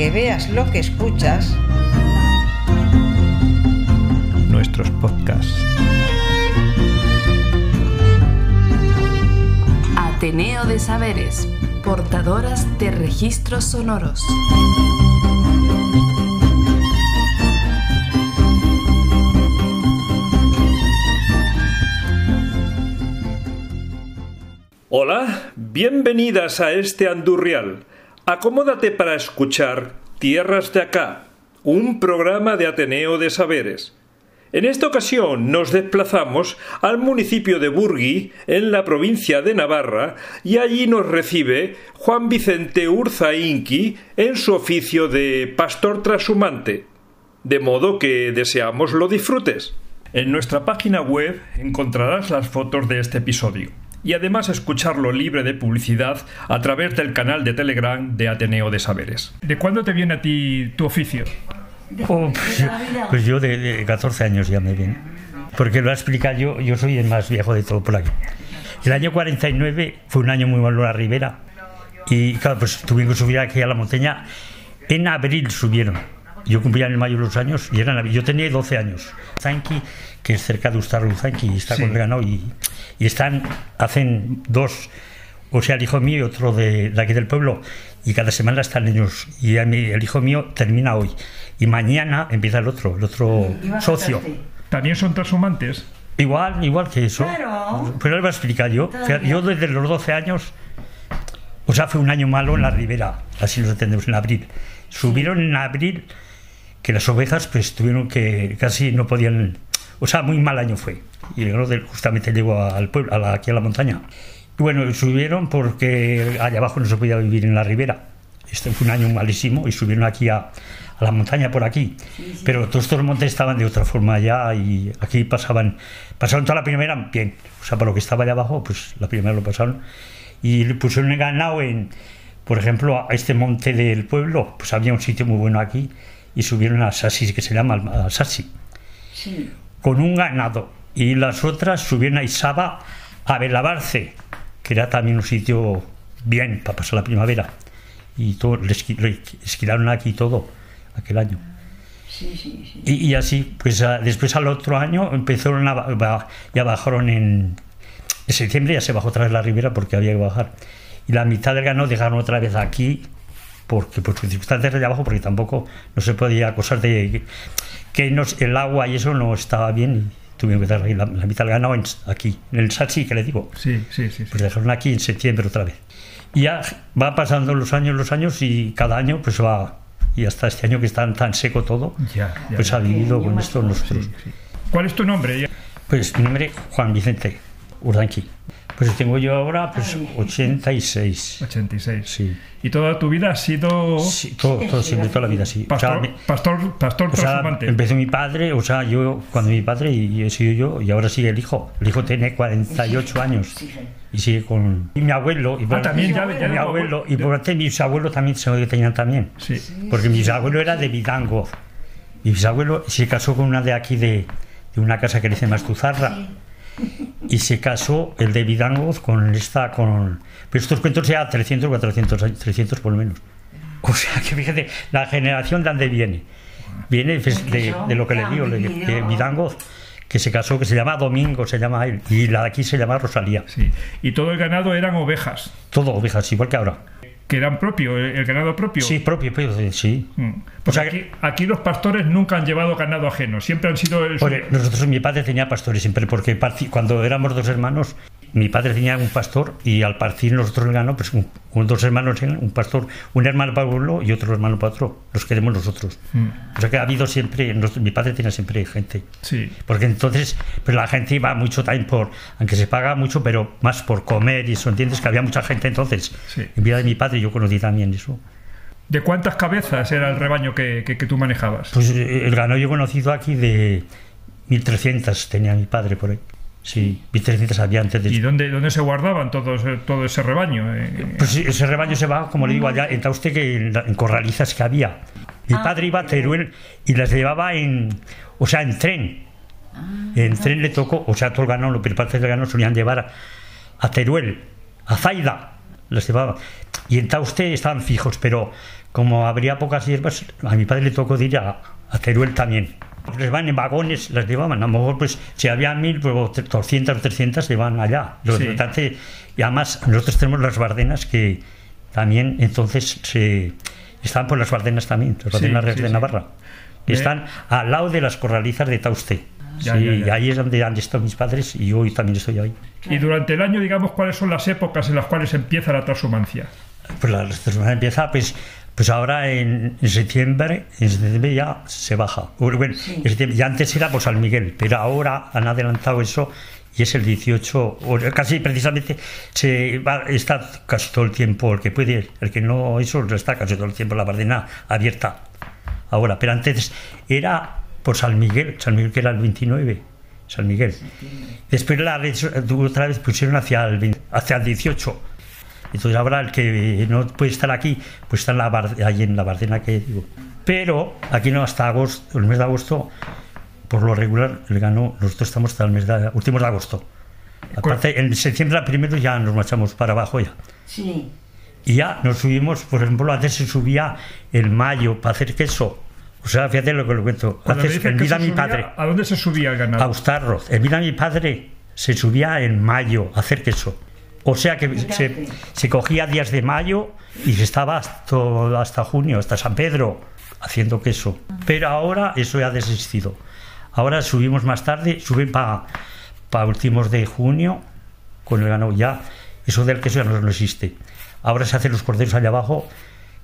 que veas lo que escuchas, nuestros podcasts. Ateneo de Saberes, portadoras de registros sonoros. Hola, bienvenidas a este Andurrial. Acomódate para escuchar Tierras de Acá, un programa de Ateneo de Saberes. En esta ocasión nos desplazamos al municipio de Burgui, en la provincia de Navarra, y allí nos recibe Juan Vicente Urza Inqui en su oficio de pastor trashumante. De modo que deseamos lo disfrutes. En nuestra página web encontrarás las fotos de este episodio y además escucharlo libre de publicidad a través del canal de Telegram de Ateneo de Saberes. ¿De cuándo te viene a ti tu oficio? Oh, pues, pues, yo de, de, 14 años ya me viene. Porque lo ha explicado yo, yo soy el más viejo de todo por aquí. El año 49 fue un año muy malo en la ribera. Y claro, pues tuvimos que subir aquí a la montaña. En abril subieron. Yo cumplía en mayo los años y eran yo tenía 12 años. Zanki, que es cerca de Ustarru-Zanki, está sí. con el ganado y, y, están, hacen dos, o sea, el hijo mío y otro de, de aquí del pueblo, y cada semana están ellos. Y a mí, el hijo mío termina hoy y mañana empieza el otro, el otro socio. ¿También son transhumantes? Igual, igual que eso. Claro. Pero él va a explicar yo. Yo desde los 12 años, o sea, fue un año malo en la ribera, así lo entendemos, en abril. Subieron en abril que las ovejas pues tuvieron que casi no podían, o sea, muy mal año fue. Y el justamente llegó al pueblo, a la, aquí a la montaña. Y bueno, subieron porque allá abajo no se podía vivir en la ribera. Este fue un año malísimo y subieron aquí a, a la montaña por aquí. Sí, sí. Pero todos estos montes estaban de otra forma allá y aquí pasaban, pasaron toda la primavera bien. O sea, para lo que estaba allá abajo, pues la primera lo pasaron. Y le pusieron el ganado en, por ejemplo, a este monte del pueblo, pues había un sitio muy bueno aquí y subieron a Sassi, que se llama a Sassi, sí. con un ganado. Y las otras subieron a Isaba, a Belabarce, que era también un sitio bien para pasar la primavera. Y todo, les, les esquilaron aquí todo aquel año. Sí, sí, sí. Y, y, así, pues a, después al otro año empezaron a, ya bajaron en, en septiembre, ya se bajó otra vez la ribera porque había que bajar. Y la mitad del ganado dejaron otra vez aquí, porque por circunstancias de allá abajo, porque tampoco no se podía, cosas de que no, el agua y eso no estaba bien. Y tuvieron que dejar la, la mitad del ganado en, aquí, en el Sachi, que le digo. Sí, sí, sí, sí. Pues dejaron aquí en septiembre otra vez. Y ya va pasando los años, los años, y cada año pues va y hasta este año que está tan seco todo, ya, ya, pues ya. ha vivido con esto nosotros. Sí, sí. ¿Cuál es tu nombre? Pues mi nombre Juan Vicente Urdanqui. Pues tengo yo ahora pues 86. 86. Sí. ¿Y toda tu vida ha sido...? Sí, todo, todo siempre, toda la vida, sí. Pastor, o sea, pastor, pastor o sea, empezó mi padre, o sea, yo, cuando mi padre, y he sido yo, y ahora sigue el hijo. El hijo tiene 48 años. Y sigue con... Y mi abuelo, y por ah, también ya, ya mi abuelo, y por parte mis abuelos también se lo tenían también. Sí. Porque mi bisabuelo era de Vidango. Mi bisabuelo se casó con una de aquí de, de una casa que le dice Mastuzarra. Y se casó el de Vidangoz con esta con pero estos cuentos ya 300 400 300 por lo menos. O sea que fíjate la generación de donde viene. Viene pues, de, de, lo que le digo de, de Vidangoz que se casó que se llama Domingo se llama él y la de aquí se llama Rosalía. Sí. y todo el ganado eran ovejas. Todo ovejas igual que ahora que eran propio, el ganado propio. Sí, propio, propio sí. Pues o sea, aquí, aquí, los pastores nunca han llevado ganado ajeno, siempre han sido... El... Oye, nosotros, mi padre tenía pastores siempre, porque cuando éramos dos hermanos, mi padre tenía un pastor y al partir nosotros el ganado, pues un, un, dos hermanos, un pastor, un hermano para uno y otro hermano para otro, los queremos nosotros. Mm. O sea que ha habido siempre, mi padre tenía siempre gente. Sí. Porque entonces, pues la gente iba mucho también por, aunque se paga mucho, pero más por comer y eso, ¿entiendes? Que había mucha gente entonces. Sí. En vida de mi padre yo conocí también eso. ¿De cuántas cabezas era el rebaño que, que, que tú manejabas? Pues el ganado yo he conocido aquí de 1300 tenía mi padre por ahí. Sí, 1300 había antes de... ¿Y dónde, dónde se guardaban todos, todo ese rebaño? Eh, pues ese rebaño se va, como le digo, allá, entra usted que en, en corralizas que había. Mi ah, padre iba a Teruel y las llevaba en, o sea, en tren. Ah, en tren le tocó, o sea, todo el ganado, pero parte del ganado solían llevar a, a Teruel, a Zaida, las llevaba. Y en Tauste estaban fijos, pero como habría pocas hierbas, a mi padre le tocó ir a, a Teruel también. Les van en vagones, las llevaban. A lo mejor, pues, si había mil, pues 200 o 300 se van allá. Lo Sí. importante- y además, nosotros tenemos las Bardenas que también entonces se, están por las Bardenas también, las Bardenas Sí, Reales sí, de sí. Navarra. Que están al lado de las corralizas de Tauste. Ya, sí, ya, ya. y ahí es donde han estado mis padres y hoy también estoy ahí. Y durante el año, digamos, ¿cuáles son las épocas en las cuales empieza la transhumancia? Pues la transformación empieza, pues, pues ahora en, en septiembre, en septiembre ya se baja. Bueno, ya antes era por San Miguel, pero ahora han adelantado eso y es el 18, o casi precisamente se va, está casi todo el tiempo, el que puede, el que no, eso está casi todo el tiempo la Bardena abierta. Ahora, pero antes era por San Miguel, San Miguel que era el 29, San Miguel. Después la otra vez pusieron hacia el, 20 hacia el 18. Entonces ahora el que no puede estar aquí, pues está en la Bar- ahí en la Bardena que digo. Pero aquí no hasta agosto, el mes de agosto, por lo regular, el ganó, nosotros estamos hasta el mes de últimos de agosto. Aparte, en septiembre primero ya nos marchamos para abajo ya. Sí. Y ya nos subimos, por ejemplo, antes se subía en mayo para hacer queso. O sea, fíjate lo que lo cuento. Antes, en vida se mi subía, padre, ¿A dónde se subía el ganado? a Ustarroz. En vida mi padre se subía en mayo a hacer queso. O sea que se, cogía días de mayo y se estaba hasta, hasta junio, hasta San Pedro, haciendo queso. Pero ahora eso ya ha desistido. Ahora subimos más tarde, suben para últimos de junio con el ganado ya. Eso del queso ya no, no existe. Ahora se hacen los corderos allá abajo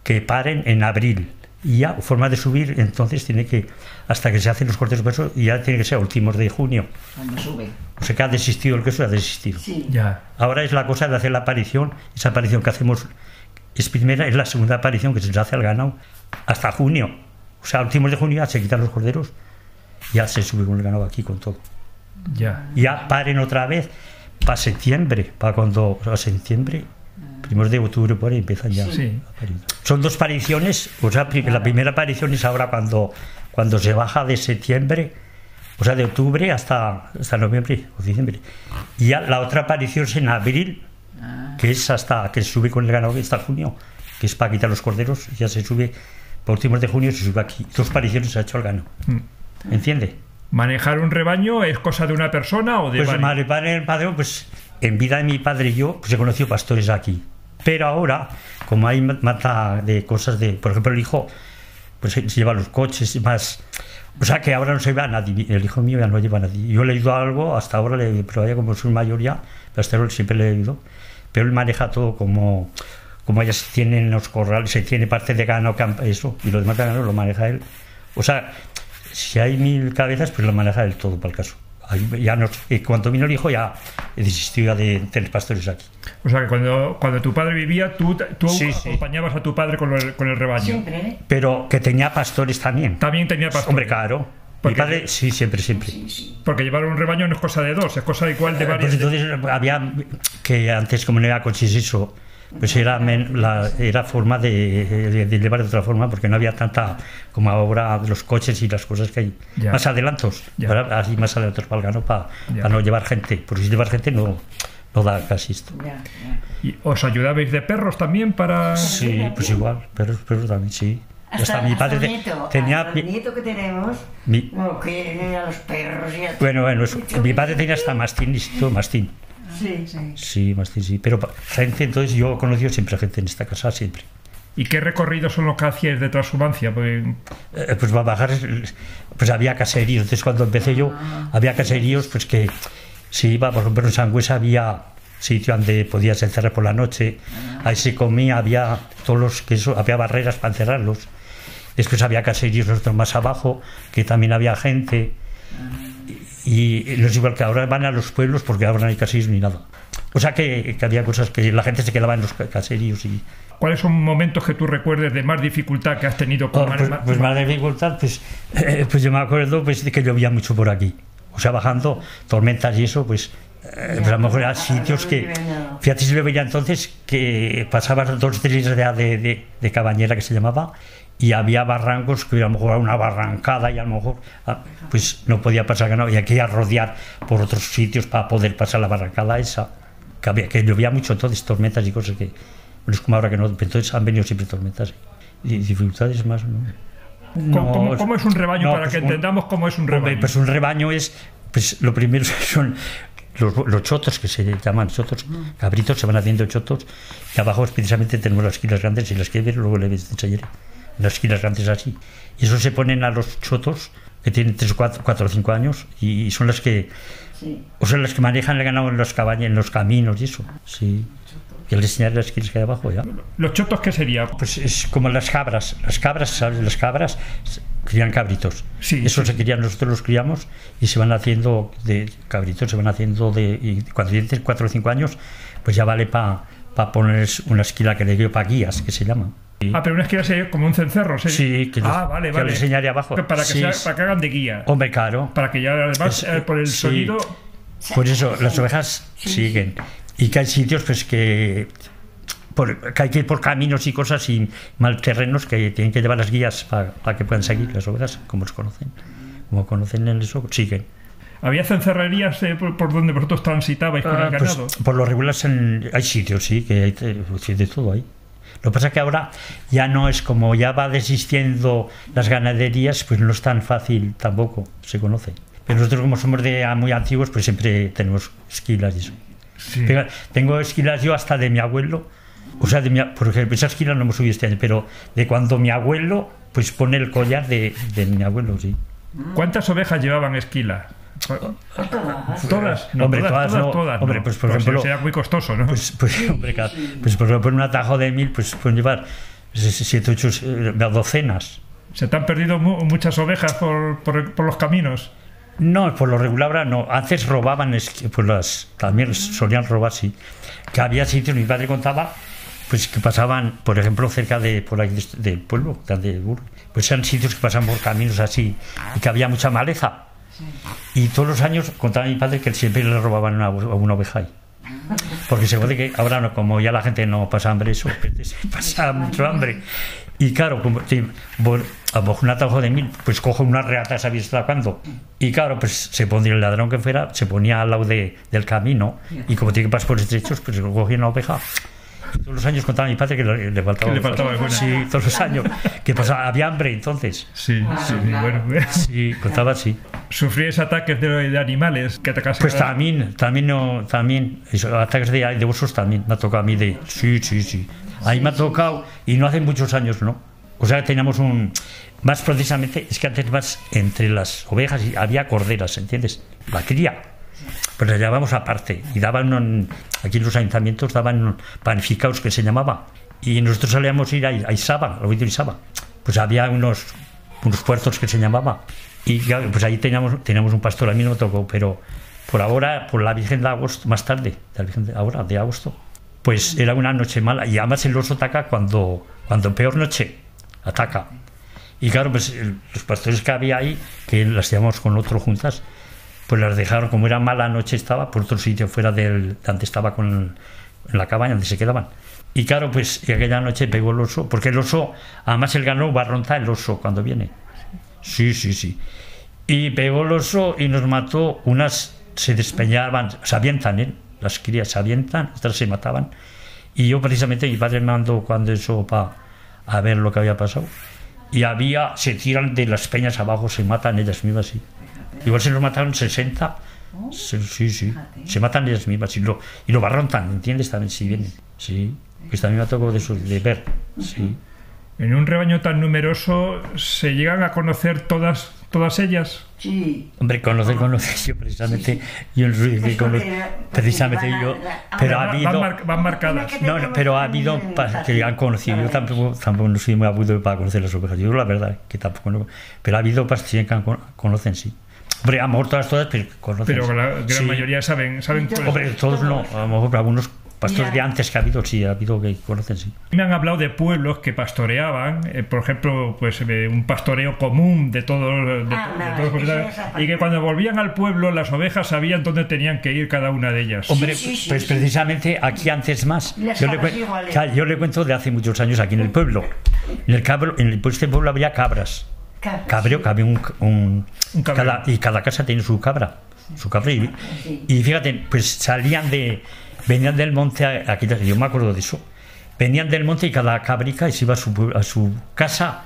que paren en abril. Y ya, forma de subir, entonces tiene que, hasta que se hacen los corderos, eso ya tiene que ser a últimos de junio. Cuando sube. O sea que ha desistido el queso, ha desistido. Sí. Ya. Ahora es la cosa de hacer la aparición, esa aparición que hacemos es primera, es la segunda aparición que se hace al ganado hasta junio. O sea, a últimos de junio ya se quitan los corderos, ya se sube con el ganado aquí con todo. Ya. Ya paren otra vez para septiembre, para cuando a septiembre, primeros de octubre por ahí empiezan ya. Sí. Son dos apariciones, o sea, la primera aparición es ahora cuando, cuando se baja de septiembre, o sea, de octubre hasta, hasta noviembre o diciembre. Y ya la otra aparición es en abril, que es hasta que se sube con el ganado hasta junio, que es para quitar los corderos, ya se sube, por últimos de junio se sube aquí. Dos apariciones se ha hecho el ganado. Mm. ¿Entiende? ¿Manejar un rebaño es cosa de una persona o de Pues varios? mi padre, el padre, pues en vida de mi padre y yo, pues he conocido pastores aquí. Pero ahora, como hay ma- mata de cosas de, por ejemplo, el hijo, pues se se lleva los coches y más. O sea que ahora no se lleva a nadie. El hijo mío ya no lleva a nadie. Yo le ido a algo, hasta ahora, le, pero vaya como soy mayor ya, pero hasta ahora siempre le he ido. Pero él maneja todo como, como ellas tienen los corrales, se tiene parte de camp- eso, y lo demás de ganado lo maneja él. O sea, si hay mil cabezas, pues lo maneja él todo para el caso. Ya no, y cuando vino el hijo ya desistió de tener pastores aquí. O sea, que cuando, cuando tu padre vivía, tú, tú Sí, sí. acompañabas a tu padre con el, con el rebaño. Siempre, ¿eh? Pero que tenía pastores también. También tenía pastor. Hombre, claro. Mi Porque- padre, sí, siempre, siempre. Sí, sí. Porque llevar un rebaño no es cosa de dos, es cosa igual de Pues varias. entonces había que antes como no era coches eso, pues era, men- la, era forma de, de- de llevar de otra forma porque no había tanta como ahora los coches y las cosas que hay. Ya. Más adelantos, Ya. ahora así más adelantos para el gano para Ya. no llevar gente, porque si llevar gente no, no da casi esto. Ya, ya. ¿Y ¿Os ayudabais de perros también para.? Sí, pues igual, pero, pero también sí. Hasta, mi padre hasta nieto, tenía hasta el nieto que tenemos, mi- no quieren a los perros y a bueno, bueno, eso- mi padre tenía hasta mastín y todo mastín. Sí, sí. Sí, mastín, sí. Pero gente, entonces yo he conocido siempre gente en esta casa, siempre. ¿Y qué recorridos son los que hacíais de transhumancia? Pues, Eh, pues va a bajar, pues había caseríos. Entonces cuando empecé yo, había caseríos, pues que se iba, por ejemplo, en Sangüesa había sitio donde podías encerrar por la noche, ahí se comía, había todos los que eso, había barreras para encerrarlos. Después había caseríos nosotros más abajo, que también había gente. Y no es igual que ahora van a los pueblos porque ahora no hay caseríos ni nada. O sea que, que había cosas que la gente se quedaba en los ca- caseríos y, ¿Cuáles son momentos que tú recuerdes de más dificultad que has tenido con Oh, pues, ma- pues más dificultad, pues, eh, pues yo me acuerdo pues, de que llovía mucho por aquí. O sea, bajando, tormentas y eso, pues, eh, pues a lo mejor eran sitios que... Fíjate si lo veía entonces que pasabas dos tres días de, de, de cabañera que se llamaba y había barrancos que a lo mejor era una barrancada y a lo mejor ah, pues no podía pasar ganado y aquí a rodear por otros sitios para poder pasar la barrancada esa que, había, que llovía mucho entonces, tormentas y cosas que no es como ahora que no, entonces han venido siempre tormentas y dificultades más. ¿no? ¿Cómo, cómo- cómo es un rebaño no, para pues que un- entendamos cómo es un rebaño? Pues un rebaño es, pues lo primero son los, los chotos, que se llaman chotos, cabritos, se van haciendo chotos, y abajo precisamente tenemos las esquilas grandes, y las que ver, luego le enseñaré, las esquilas grandes así. Y eso se ponen a los chotos, que tienen 3 o 4, o 5 años, y son las que, Sí. o sea, las que manejan el ganado en los caballos, en los caminos y eso, sí. Y al enseñar las esquilas que hay abajo ya. ¿Los chotos qué sería? Pues es como las cabras. Las cabras, ¿sabes? Las cabras crían cabritos. Sí, Eso sí. se crían, nosotros los criamos y se van haciendo de cabritos, se van haciendo de. Y cuando tienen 4 o 5 años, pues ya vale para poner una esquila que le dio para guías, que se llama. Ah, pero una esquila sería como un cencerro. ¿sí? Sí, que ah, les- vale, que vale. le enseñaré abajo. Para que, Sí, sea- para que hagan de guía. Hombre, claro. Para que ya además Es- eh, por el sí. sonido. Por eso las ovejas siguen. Y que hay sitios pues que, por- que hay que ir por caminos y cosas y mal terrenos que tienen que llevar las guías para que puedan seguir las ovejas, como los conocen. Como conocen en eso, siguen. Había cencerrerías eh, por, por donde vosotros transitabais con el Ah, pues, ganado. por lo regular en- hay sitios, sí, que hay de, sí, de todo ahí. Lo que pasa es que ahora ya no es como ya va desistiendo las ganaderías, pues no es tan fácil tampoco, se conoce. Pero nosotros como somos de ah, muy antiguos, pues siempre tenemos esquilas y eso. Sí. Tengo- Tengo esquilas yo hasta de mi abuelo. O sea, de mi, por ejemplo, esa esquila no hemos subido este año, pero de cuando mi abuelo pues pone el collar de, de mi abuelo, sí. ¿Cuántas ovejas llevaban Todas. Todas, no, Hombre, todas, todas no. todas, Hombre, pues, por Pues ejemplo, sería muy costoso, ¿no? Pues, pues, hombre, pues por ejemplo, en un atajo de mil, pues pueden llevar siete, ocho, eh, docenas. Se te han perdido mu- muchas ovejas por, por- por los caminos. No, por lo regular no. Antes robaban, pues las, también solían robar, sí. Que había sitios, mi padre contaba, pues que pasaban, por ejemplo, cerca de por ahí de- del pueblo, de Burgos, pues eran sitios que pasaban por caminos así, y que había mucha maleza. Y todos los años contaba mi padre que siempre le robaban una, una oveja ahí. Porque se puede que ahora no, como ya la gente no pasa hambre, eso pues, pasa mucho hambre. Y claro, como bueno, a lo mejor un atajo de mil, pues cojo una reata, ¿sabéis hasta cuándo? Y claro, pues se pondría el ladrón que fuera, se ponía al lado de- del camino, y como tiene que pasar por estrechos, pues cogía una oveja. Todos los años contaba mi padre que le, le faltaba. Que le faltaba. Sí, todos los años. Que pasaba, había hambre entonces. Sí, sí, bueno. Sí, contaba así. ¿Sufríais ataques de, de animales que atacasen? Pues a- también, también, no, también, eso, ataques de, de osos también, me ha tocado a mí de, sí, sí, sí. Ahí me ha tocado, y no hace muchos años, ¿no? O sea, teníamos un, más precisamente, es que antes más entre las ovejas y había corderas, ¿entiendes? La cría. Pues la llevábamos aparte y daban, aquí los ayuntamientos daban panificados que se llamaba. Y nosotros salíamos a ir a, Isaba, al oído Isaba. Pues había unos, unos puertos que se llamaba. Y pues ahí teníamos, teníamos un pastor, a mí no me tocó, pero por ahora, por la Virgen de Agosto, más tarde, ahora, de agosto, pues era una noche mala. Y además el oso ataca cuando, cuando peor noche ataca. Y claro, pues los pastores que había ahí, que las llevamos con otro juntas, pues las dejaron, como era mala noche estaba, por otro sitio fuera del, de donde estaba con, en la cabaña, donde se quedaban. Y claro, pues y aquella noche pegó el oso, porque el oso, además el ganó va a rontar el oso cuando viene. Sí, sí, sí. Y pegó el oso y nos mató, unas se despeñaban, se avientan, ¿eh? las crías se avientan, otras se mataban. Y yo precisamente, mi padre me mandó cuando eso para a ver lo que había pasado. Y había, se tiran de las peñas abajo, se matan ellas mismas, sí. Igual se los mataron 60. Sí, sí, sí. Se matan ellas mismas y lo, y lo barrontan, ¿entiendes? También si vienen. Sí. Pues también me tocó de, de ver. Sí. En un rebaño tan numeroso, ¿se llegan a conocer todas, todas ellas? Sí. Hombre, conocer, conocer, yo precisamente, yo no soy de Es cono- porque- precisamente yo, a- pero ha Van, habido, mar- van marcadas. no, no, pero ha habido que han conocido, yo tampoco, tampoco no soy muy agudo para conocer las ovejas, yo la verdad que tampoco, no, pero ha habido pastores que han con- conocen, sí. Hombre, a lo mejor todas, todas, pero conocen. Pero la gran Sí. mayoría saben, saben cuáles Hombre, todos no, a lo mejor algunos pastores de antes que ha habido, sí, ha habido que conocen, sí. Me han hablado de pueblos que pastoreaban, eh, por ejemplo, pues eh, un pastoreo común de todos, de, Ah, de no, todos los y que cuando volvían al pueblo las ovejas sabían dónde tenían que ir cada una de ellas. Hombre, sí, sí, pues sí. precisamente aquí antes más. Yo le. Claro, yo le cuento de hace muchos años aquí en el pueblo. En el cabro, en el, pues este pueblo había cabras. Cabras. Había un, un- Un cada, y cada casa tiene su cabra. Su cabra y, Sí. y fíjate, pues salían de venían del monte, a- aquí, yo me acuerdo de eso. Venían del monte y cada cabrica y se iba a su, a su casa.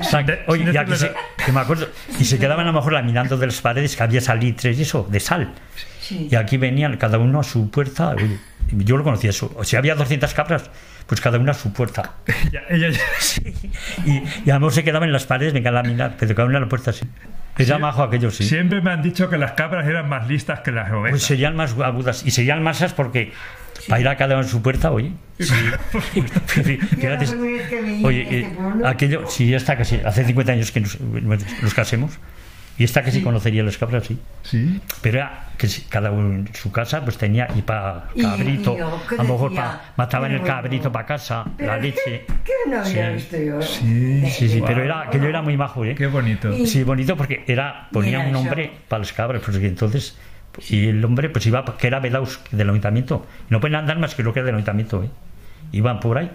O sea, que- oye, ya que, se- que me acuerdo. Y se quedaban a lo mejor laminando de las paredes que había salitres y eso, de sal. Sí. Y aquí venían cada uno a su puerta. oye, yo lo conocía eso. O sea, había 200 cabras, pues cada una a su puerta. Ya- ella ya- Y, y a lo mejor se quedaban en las paredes, venga a laminar, pero cada una a la puerta sí. Era majo aquello, sí. Siempre me han dicho que las cabras eran más listas que las ovejas. Pues serían más agudas y serían masas porque para ir a cada uno en su puerta, oye. Sí. Fíjate, oye, este eh, aquello, sí, ya está casi, hace 50 años que nos, nos casemos. Y esta que sí conocería las cabras, sí. Sí. Pero era que cada uno en su casa pues tenía y para cabrito, y yo, ¿qué a lo mejor pa- mataban el cabrito para casa, la leche. que- que no había Sí. visto yo. Sí, Sí, pero era, aquello era muy majo, ¿eh? Qué bonito. Y- Sí, bonito porque era ponía un eso. nombre para las cabras, porque entonces y el hombre pues iba que era velaus del ayuntamiento, no pueden andar más que lo que era del ayuntamiento, ¿eh? Iban por ahí.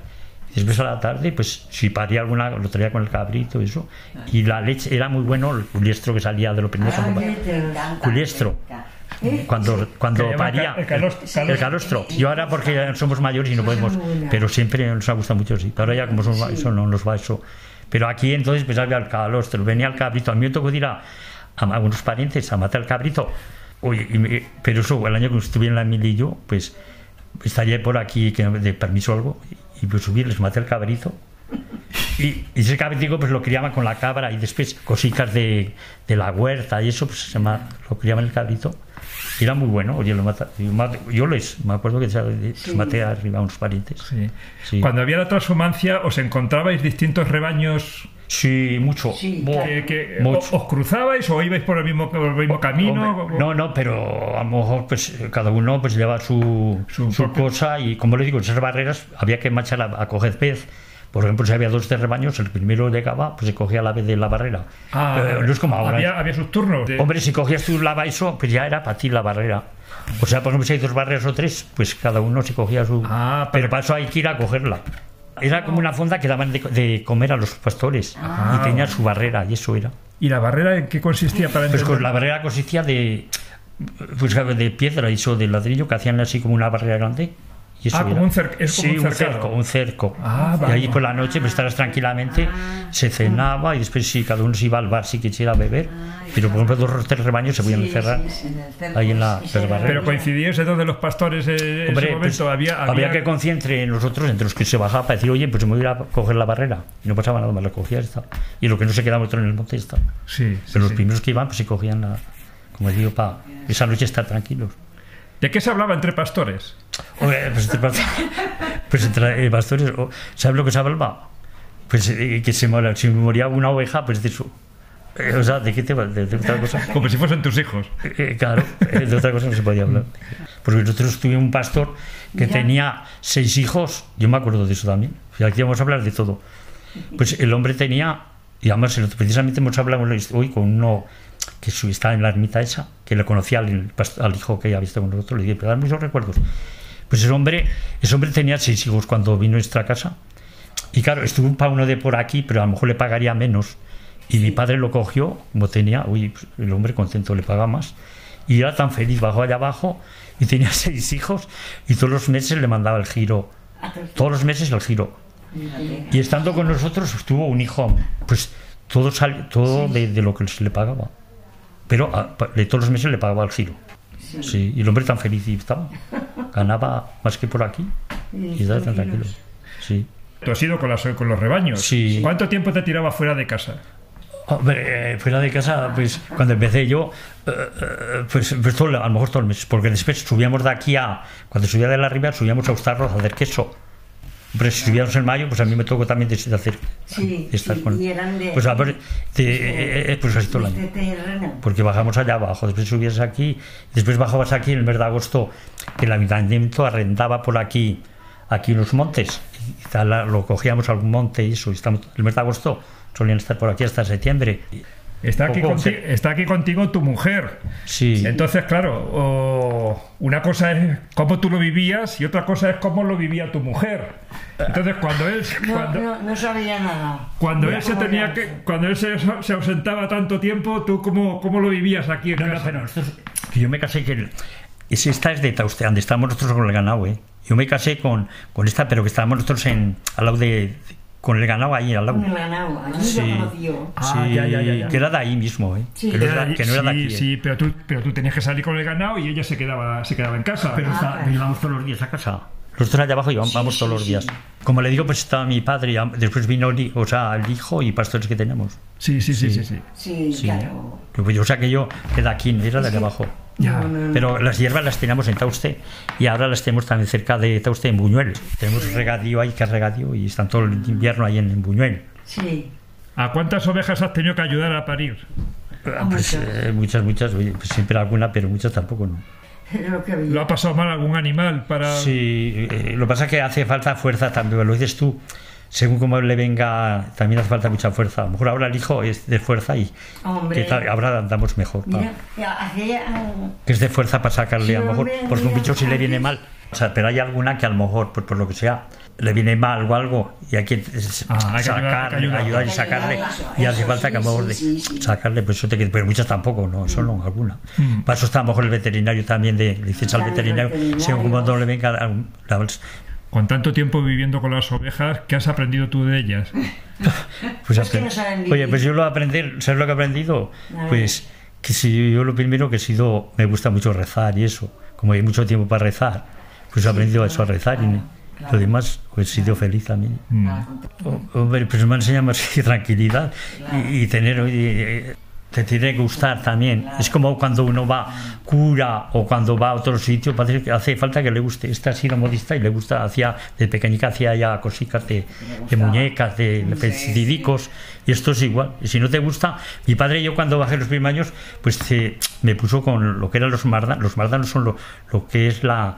Y Después a la tarde, pues si paría alguna, lo traía con el cabrito, eso. Y la leche era muy bueno, el culiestro que salía de lo primero. Ah, cuando-. Culiestro. ¿Eh? Cuando, cuando paría el calostro. el calostro. Yo ahora porque somos mayores y no podemos, pero siempre nos ha gustado mucho, sí. Pero ahora ya como somos, Sí. eso no nos va eso. Pero aquí entonces pues había el calostro, venía el cabrito. A mí me tocó ir a, a algunos parientes a matar el cabrito. Oye, y me- pero eso, el año que estuve en la mil y yo, pues estaría por aquí que de permiso o algo y pues subí, les maté el cabrito. Y, y ese cabritico pues lo criaban con la cabra y después cositas de, de la huerta y eso pues se llama, lo criaban el cabrito. Y era muy bueno, oye, lo mata, yo, yo les, me acuerdo que les Sí. maté arriba a unos parientes. Sí. Sí. Cuando había la transhumancia, ¿os encontrabais distintos rebaños Sí, mucho. Sí, Buah, que, que- mucho. o- os cruzabais o ibais por el mismo, por el mismo camino? Hombre, no, no, pero a lo mejor pues cada uno pues lleva su, Su cosa y como le digo, esas barreras había que marchar a, a coger pez. Por ejemplo, si había dos de rebaños, el primero llegaba, pues se cogía la vez de la barrera. Ah, Pero no es como ahora. Había, había sus turnos. de- Hombre, si cogías tú la eso, pues ya era para ti la barrera. O sea, por ejemplo, si hay dos barreras o tres, pues cada uno se cogía su... Ah, pero pero- para eso hay que ir a cogerla. Era como una fonda que daban de, de comer a los pastores. Ah. Y tenía su barrera, y eso era. ¿Y la barrera en qué consistía para Pues con la barrera consistía de, pues, de piedra y eso de ladrillo que hacían así como una barrera grande. Y eso Ah, como un cer- es como sí, un un cerco, un cerco. Ah, y allí por la noche pues estarás tranquilamente, se cenaba y después si cada uno se iba al bar si quisiera beber. Pero por ejemplo dos o tres rebaños se podían Sí, encerrar sí, sí, en el cerco, ahí en la sí. Pero coincidíais entonces los pastores en Hombre, ese momento. pues, había, había, había, que coincidir entre nosotros, entre los que se bajaba para decir, oye, pues me voy a ir a coger la barrera. Y no pasaba nada más, la cogías y está. Y lo que no se quedaba otro en el monte y está. Sí, sí, Pero los sí. primeros que iban, pues se cogían la, como digo, para esa noche estar tranquilos. ¿De qué se hablaba entre pastores? Oye, pues entre, pastores- pues entre, eh, pastores, ¿sabes lo que se hablaba? Pues eh, que se moría, si moría una oveja, pues de eso. Eh, o sea, ¿de qué tema? ¿De, de otra cosa? Como si fuesen tus hijos. Eh, eh, claro, eh, de otra cosa no se podía hablar. Porque nosotros tuvimos un pastor que Ya. tenía seis hijos, yo me acuerdo de eso también. Y aquí vamos a hablar de todo. Pues el hombre tenía, y además el- precisamente hemos hablado hoy con uno que su- está en la ermita esa, que le conocía al, al hijo que había visto con nosotros, le dije, pero dan muchos recuerdos. Pues ese hombre, ese hombre tenía seis hijos cuando vino a nuestra casa. Y claro, estuvo para uno de por aquí, pero a lo mejor le pagaría menos. Y mi padre lo cogió, como tenía, uy, pues, el hombre contento le paga más. Y era tan feliz, bajó allá abajo y tenía seis hijos y todos los meses le mandaba el giro. Todos los meses el giro. Y estando con nosotros tuvo un hijo, pues todo, sal- todo de, de lo que se le pagaba. Pero a- pa- de todos los meses le pagaba el giro. Sí, y el hombre tan feliz y estaba. Ganaba más que por aquí. Y estaba tan tranquilo. Sí. Tú has ido con, las- con los rebaños. Sí. ¿Cuánto tiempo te tiraba fuera de casa? Hombre, eh, fuera de casa, pues cuando empecé yo, eh, eh, pues, pues todo, a lo mejor todo el mes, porque después subíamos de aquí a, cuando subía de la ribera, subíamos a Ustarros a hacer queso. Hombre, si subíamos en mayo, pues a mí me tocó también de, de hacer. Sí, de estar sí, con- y eran de- Pues a ver, de- eh, eh, pues así todo el año. Porque bajamos allá abajo, después subías aquí, después bajabas aquí en el mes de agosto, que el ayuntamiento arrendaba por aquí, aquí unos montes, y tal, lo cogíamos algún monte y eso, y estamos, el mes de agosto solían estar por aquí hasta septiembre. Está aquí, Poco, conti- está aquí contigo tu mujer. Sí. Entonces, claro, o- una cosa es cómo tú lo vivías y otra cosa es cómo lo vivía tu mujer. Entonces, cuando él, No, cuando, no, no sabía nada. cuando él se tenía que, cuando él se, se ausentaba tanto tiempo, ¿tú cómo, cómo lo vivías aquí en No, no, casa? pero nosotros- que yo me casé que Es, esta es de Tauste, donde estábamos nosotros con el ganado, ¿eh? Yo me casé con, con esta, pero que estábamos nosotros en, al lado de, con el ganado ahí al lado. Con el ganado, allí Sí. lo conocí yo. Ah, Sí, ya, ya, ya, ya. que era de ahí mismo, ¿eh? Sí. que, no Era que no era de sí, aquí. ¿eh? sí, pero tú, pero tú tenías que salir con el ganado y ella se quedaba, se quedaba en casa. Pero, Ah, está- claro. todos los días a casa. Nosotros allá abajo íbamos Sí, vamos todos sí, los sí. días. Como le digo, pues estaba mi padre, y después vino o sea, el hijo y pastores que tenemos. Sí, sí, sí, sí. sí. Sí, Sí. claro. Pues, o sea que yo, que de aquí, no era de allá abajo. Ya. Pero las hierbas las teníamos en Tauste y ahora las tenemos también cerca de Tauste en Buñuel. Tenemos regadío ahí, que es regadío, y están todo el invierno ahí en, en Buñuel. Sí. ¿A cuántas ovejas has tenido que ayudar a parir? A Pues, muchas. eh, muchas, muchas, pues siempre alguna, pero muchas tampoco, ¿no? Era lo que había. ¿Lo ha pasado mal algún animal para...? Sí, eh, lo que pasa es que hace falta fuerza también, lo dices tú, según como le venga, también hace falta mucha fuerza. A lo mejor ahora el hijo es de fuerza y Hombre. que tal- ahora andamos mejor. ah, que es de fuerza para sacarle Sí, a lo mejor, hombre, porque un bicho si le viene mal, o sea, pero hay alguna que a lo mejor, pues por lo que sea, le viene mal o algo y hay que Ah, sacar, hay que ayudar. ayudar y sacarle ayudar, eso, y hace eso, falta que a lo sí, mejor sí, sí, sí. sacarle, pues eso te queda- pero muchas tampoco, no, eso no, alguna. Mm. Para eso está a lo mejor el veterinario también, de, le dices al veterinario, veterinario. según como le venga la- la- Con tanto tiempo viviendo con las ovejas, ¿qué has aprendido tú de ellas? Pues Es que no saben. Oye, pues yo lo aprender, ¿sabes lo que he aprendido? Pues que si yo lo primero que he sido, me gusta mucho rezar y eso, como hay mucho tiempo para rezar, pues he aprendido eso a rezar y claro. lo demás, pues he sido feliz también. Mm. O- Hombre, pues me ha enseñado más tranquilidad y, y tener, eh, te tiene que gustar también. Es como cuando uno va cura o cuando va a otro sitio, parece que hace falta que le guste. Esta ha sido modista y le gusta, hacía, de pequeñica hacía ya cositas de, de muñecas, de didicos, y esto es igual. Y si no te gusta, mi padre y yo cuando bajé los primeros años, pues eh, me puso con lo que eran los mardanos. Los mardanos son lo, lo que es la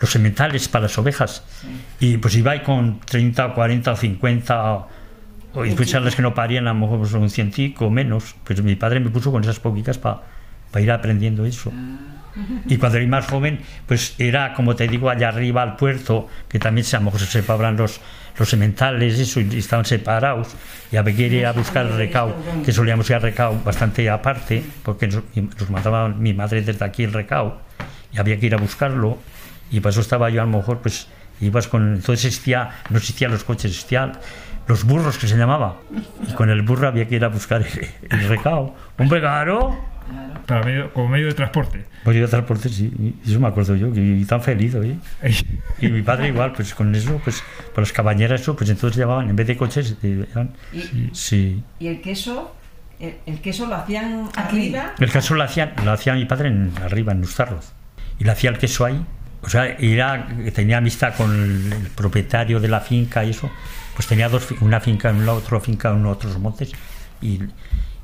los sementales para las ovejas. Y pues iba ahí con 30, 40 o 50 o- a las que no parían a lo mejor un científico o menos. Pues mi padre me puso con esas poquitas para ir aprendiendo eso. Y cuando era más joven, pues era, como te digo, allá arriba al puerto, que también a lo mejor se separaban los, los sementales eso, y estaban separados. Y que ir a buscar el recao, que solíamos ir al recao bastante aparte, porque nos, nos mandaba mi madre desde aquí el recao, y había que ir a buscarlo. Y por eso estaba yo a lo mejor, pues ibas con. Entonces existía, no existían los coches, existían los burros que se llamaba. Y con el burro había que ir a buscar el, el recao. ¡Hombre, claro! Para medio- como medio de transporte. Pues yo de transporte, sí, eso me acuerdo yo, que y tan feliz, oye. Y mi padre igual, pues con eso, pues por las cabañeras, eso, pues entonces llevaban, en vez de coches, eh, eran, Y, sí. y el queso, el, el queso lo hacían Aquí. arriba. El caso lo hacía, lo hacía mi padre en, arriba, en Nustarroz. Y le hacía el queso ahí. O sea, era, tenía amistad con el, el propietario de la finca y eso. Pues tenía dos, una finca en un lado, otra finca en otros montes. Y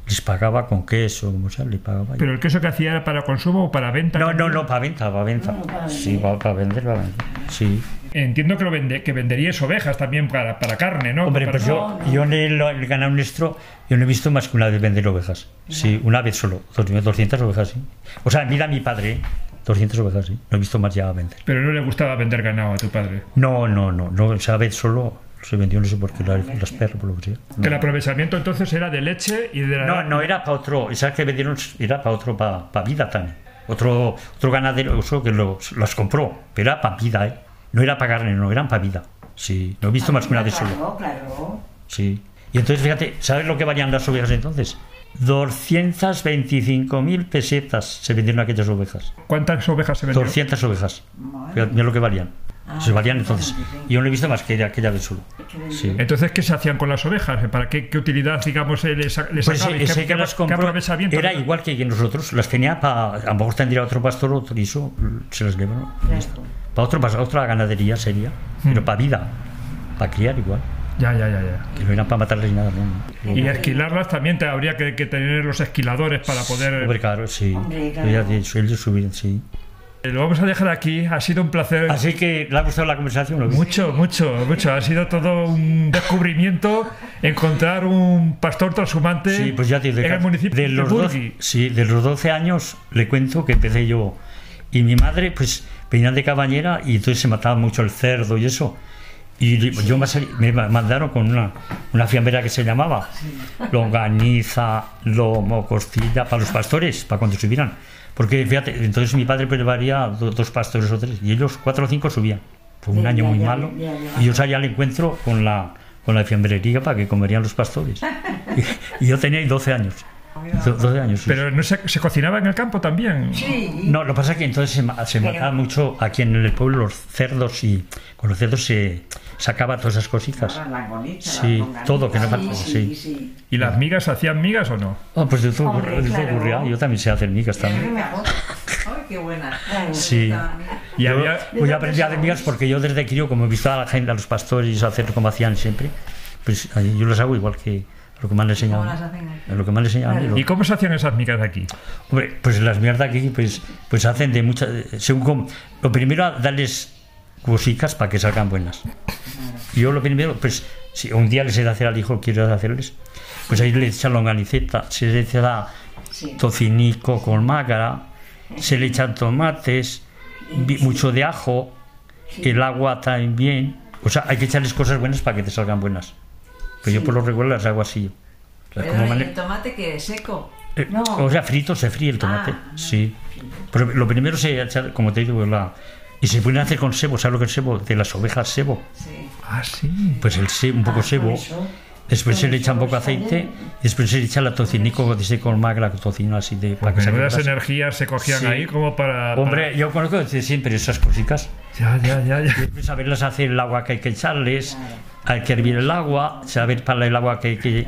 les pagaba con queso, como sea, le pagaba. Pero el queso que hacía era para consumo o para venta. no, no, no, para venta, para venta. No, para Sí, para, para vender, para vender. Sí. Entiendo que, lo vende, que venderíais ovejas también para, para carne, ¿no? Hombre, Para- pues yo, yo en el, el ganado nuestro, yo no he visto más que una vez vender ovejas. Sí, una vez solo. 200 ovejas, sí. O sea, mira mi padre, ¿eh? 200 ovejas, sí. No he visto más ya vender. Pero no le gustaba vender ganado a tu padre. No, no, no. no esa vez solo se vendió, no sé por qué, la- las perras, por lo que sea. Que el aprovechamiento entonces era de leche y de la... No, no era para otro. Esas que vendieron era para otro, para, vida también. Otro, otro ganadero eso que los, las compró, pero era para vida, ¿eh? No era para carne, no, eran para vida. Sí, no he visto más que una vez solo. Claro, claro. Sí. Y entonces, fíjate, ¿sabes lo que valían las ovejas entonces? 225.000 pesetas se vendieron aquellas ovejas. ¿Cuántas ovejas se vendieron? 200 ovejas. Mira lo que valían. Se valían entonces. Y yo no he visto más que aquella vez solo. Sí. Entonces, ¿qué se hacían con las ovejas? ¿Para qué, qué utilidad, digamos, eh, les, les Pues sacabais? ese ¿Qué- que qué- las qué compró era igual que nosotros. Las tenía para... A lo mejor tendría otro pastor otro y eso se las llevaron. Para otro, para otra ganadería sería. Pero para vida. Para criar igual. Ya, ya, ya, ya. Que no eran para matarles ni nada. No. Y esquilarlas también te habría que, que tener los esquiladores para poder... Hombre, claro, sí. Hombre, ya claro. dicho, ellos subir, sí. Eh, Lo vamos a dejar aquí. Ha sido un placer. Así que, ¿le ha gustado la conversación? o qué? Mucho, mucho, mucho. Ha sido todo un descubrimiento encontrar un pastor transhumante Sí, pues ya te digo, en el municipio de de, los, Burgui. 12, sí, de los 12 años le cuento que empecé yo. Y mi madre, pues, venían de cabañera y entonces se mataba mucho el cerdo y eso. Y yo me, me mandaron con una, una fiambera que se llamaba longaniza, lomo, costilla, para los pastores, para cuando subieran. Porque fíjate, entonces mi padre prepararía do- dos pastores o tres, y ellos cuatro o cinco subían. Fue un Ya, año ya, muy ya, malo. ya. Y yo salía al encuentro con la, con la fiambrería para que comerían los pastores. Y, y yo tenía ahí 12 años. Do- 12 años. sí. Pero no se, se cocinaba en el campo también. Sí. No, lo que pasa es que entonces se, se Pero- mataba mucho aquí en el pueblo los cerdos y con los cerdos se sacaba todas esas cositas. Ahora la bonita, Sí, la todo, que no Sí, sí, sí. sí. ¿Y las migas hacían migas o no? Ah, pues de todo, Hombre, ocurre- de todo claro. ocurría. Yo también sé hacer migas también. Ay, qué buena. Sí. Y Yo, había, pues yo aprendí a hacer migas porque yo desde crío, como he visto a la gente, a los pastores hacer como hacían siempre, pues yo las hago igual que lo que me han enseñado. ¿Cómo las hacen aquí? Lo que me han enseñado a mí, lo- ¿Y cómo se hacían esas migas aquí? Hombre, pues las mierdas aquí pues, pues hacen de muchas... Según como, lo primero, darles cositas para que salgan buenas. Yo lo primero, pues si un día les he de hacer al hijo, quiero hacerles, pues ahí le echan longaniceta, se le echa Sí. tocinico con mágara, se le echan tomates, mucho de ajo, el agua también. O sea, hay que echarles cosas buenas para que te salgan buenas. Pero yo por lo regular las hago así. Las Pero como ¿y mane- el tomate que es seco. eh, No. O sea, frito, se fríe el tomate. Ah, sí. Pero lo primero se echa, como te digo, la. Y se pueden hacer con sebo, ¿sabes lo que es sebo? De las ovejas sebo. Sí. Ah, sí. Pues el se- un poco Ah, sebo. Después se le echa un poco aceite. después se le echa la tocinico de ese con magra, tocino así de. para que grasa. energías se cogían Sí. ahí como para... Hombre, yo conozco desde siempre esas cositas. para- Ya, ya, ya, ya. Después saberlas hacer el agua que hay que echarles, hay que hervir el agua, saber para el agua que, que,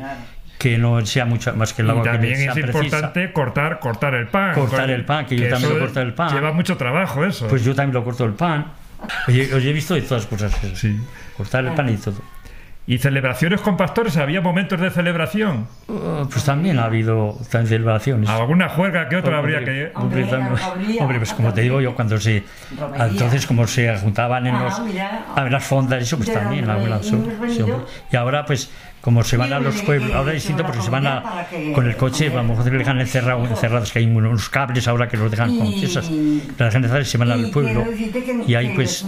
que no sea mucho más que el Y agua que también es precisa. importante cortar, cortar el pan. Cortar el pan, que yo también lo corto el pan. Lleva mucho trabajo eso. Pues yo también lo corto el pan. Oye, os he visto de todas cosas. eso. Sí. Cortar el pan y todo. ¿Y celebraciones con pastores? ¿Había momentos de celebración? Uh, pues también ha habido celebraciones. ¿Alguna juerga que otra habría que...? Hombre, Hombre, hombre, pues como te digo yo, cuando se. Romería. Entonces, como se juntaban en Ah, los. mira. a ver las fondas, eso, pues también. algunas- hemos sí, y ahora, pues, como se van a los pueblos, ahora es distinto la porque se van a. con el coche, a lo mejor se les dejan encerrados, encerrados, que hay unos cables ahora que los dejan con piezas. Los dejan encerrados y se van al pueblo. Y ahí, pues.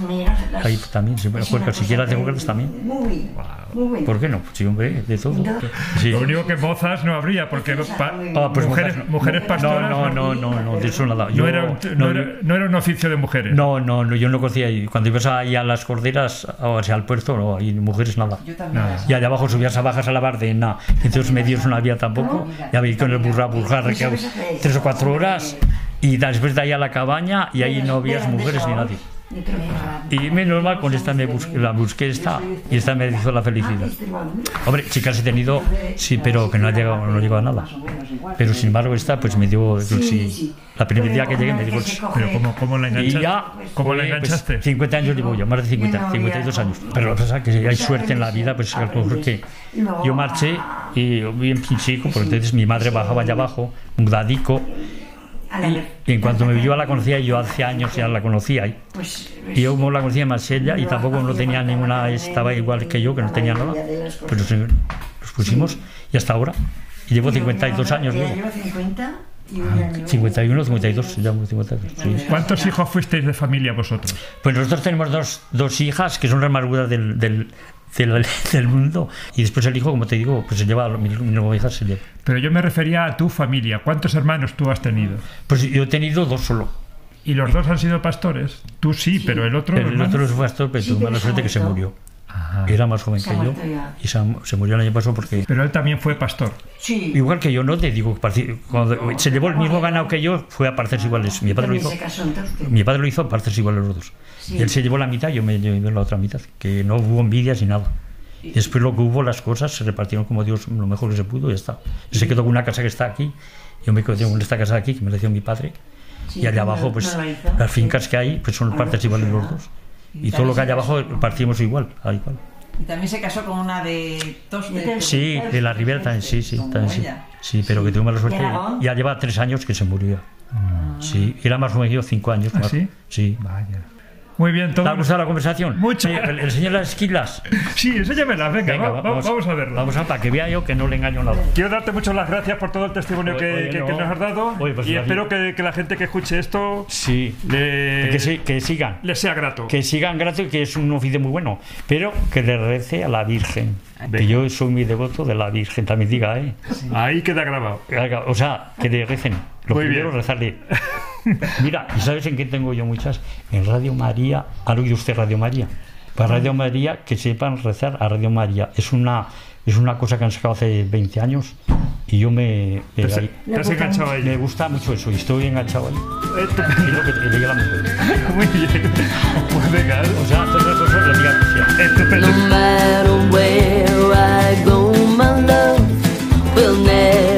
Ahí también se puede jugar, si quieres juegos también. Muy, muy bien. ¿Por qué no? Sí, hombre, de todo. No. Sí. Lo único que mozas no habría, porque Ah, pues mujeres, mozas no. mujeres No, pastoras no, no, no, no, de eso nada. no Yo, era, un- no no, era- no era un oficio de mujeres. no, no, no, yo no conocía ahí. Cuando ibas ahí a las corderas, o sea, al puerto, no, hay mujeres nada. Yo también. Y allá abajo subías a bajas a la bardena, entonces medios no había tampoco. Ya veis con el burra burjar, que tres o cuatro horas, y después de ahí a la cabaña, y ahí no habías mujeres ni nadie. Y menos mal, con esta me busqué, la busqué esta, y esta me hizo la felicidad. Hombre, chicas he tenido, sí, pero que no ha llegado, no llegó a nada. Pero sin embargo, esta, pues me dio sí. La primer día que llegué me sí. Pero ¿cómo, cómo la Y enganchaste? ya, ¿Cómo la pues, enganchaste? 50 años llevo yo, más de 50, 52 años. Pero lo que pasa es que hay suerte en la vida, pues a lo mejor que yo marché y bien pinchico, porque entonces mi madre bajaba allá abajo, y, y en cuanto me vio la conocía, yo hace años ya la conocía. Y, Pues, y yo como la conocía más ella y tampoco no tenía ninguna, estaba igual que yo, que no tenía nada. Pues nos, pusimos y hasta ahora. Y llevo 52 años llevo 50 y un año. 51, 52, llevo 52. Sí. ¿Cuántos hijos fuisteis de familia vosotros? Pues nosotros tenemos dos, dos hijas que son las más amarguras del, del, del, del mundo. Y después el hijo, como te digo, pues se lleva, mi, mi nueva hija se lleva. Pero yo me refería a tu familia. ¿Cuántos hermanos tú has tenido? Pues yo he tenido dos solo. ¿Y los dos han sido pastores? Tú sí, pero el otro... Pero el hermano? otro es pastor, pero Sí, tuvo mala se suerte que se murió. Ajá. Era más joven Se que yo. ya. Y se, se murió el año pasado porque... Pero él también fue pastor. Sí. Igual que yo, no te digo, cuando se llevó el mismo ganado que yo, fue a partes iguales. Mi padre lo hizo, mi padre lo hizo a partes iguales los dos. Sí. Y él se llevó la mitad, yo me llevé la otra mitad. Que no hubo envidias ni nada. Y después lo que hubo, las cosas se repartieron como Dios lo mejor que se pudo y ya está. Él se quedó con una casa que está aquí, yo me quedé con esta casa de aquí, que me la dio mi padre. Sí, y allá no, abajo, no pues la hizo. las fincas que hay, pues son Ah, partes no, iguales los dos. Y todo lo que hay abajo partimos igual, al igual. Y también se casó con una de Toste. Sí, de la Ribera también, sí, sí, también sí. pero que tuvo mala suerte. Ya lleva tres años que se murió. Sí, era más joven que yo, cinco años. ¿Ah, más. sí? Sí. Vaya. Muy bien, todo. ¿Te ha gustado la conversación? Mucho. Oye, señor las esquilas. Sí, enséñamelas, venga, Venga, va- va- vamos, a verlo. Vamos a para que vea yo que no le engaño nada. Quiero darte muchas las gracias por todo el testimonio que, Oye, que- no. que nos has dado Oye, pues y espero que, que la gente que escuche esto Sí. le, Que, sigan. le sea grato. Que sigan gratis, que es un oficio muy bueno. Pero que le rece a la Virgen. Que yo soy muy devoto de la Virgen, también diga, ¿eh? Ahí queda grabado. O sea, que le recen. Lo Muy primero, bien. rezarle. Mira, ¿y sabes en qué tengo yo muchas? En Radio María. ¿Ha oído usted Radio María? Para Radio María, que sepan rezar a Radio María. Es una, es una cosa que han sacado hace 20 años y yo me, me, Te has, te has enganchado ahí. me gusta mucho eso y estoy enganchado ahí. Y lo que le diga a la mujer. Muy bien. Pues venga, O sea, todas las cosas le diga que sea. Go, my love. Will never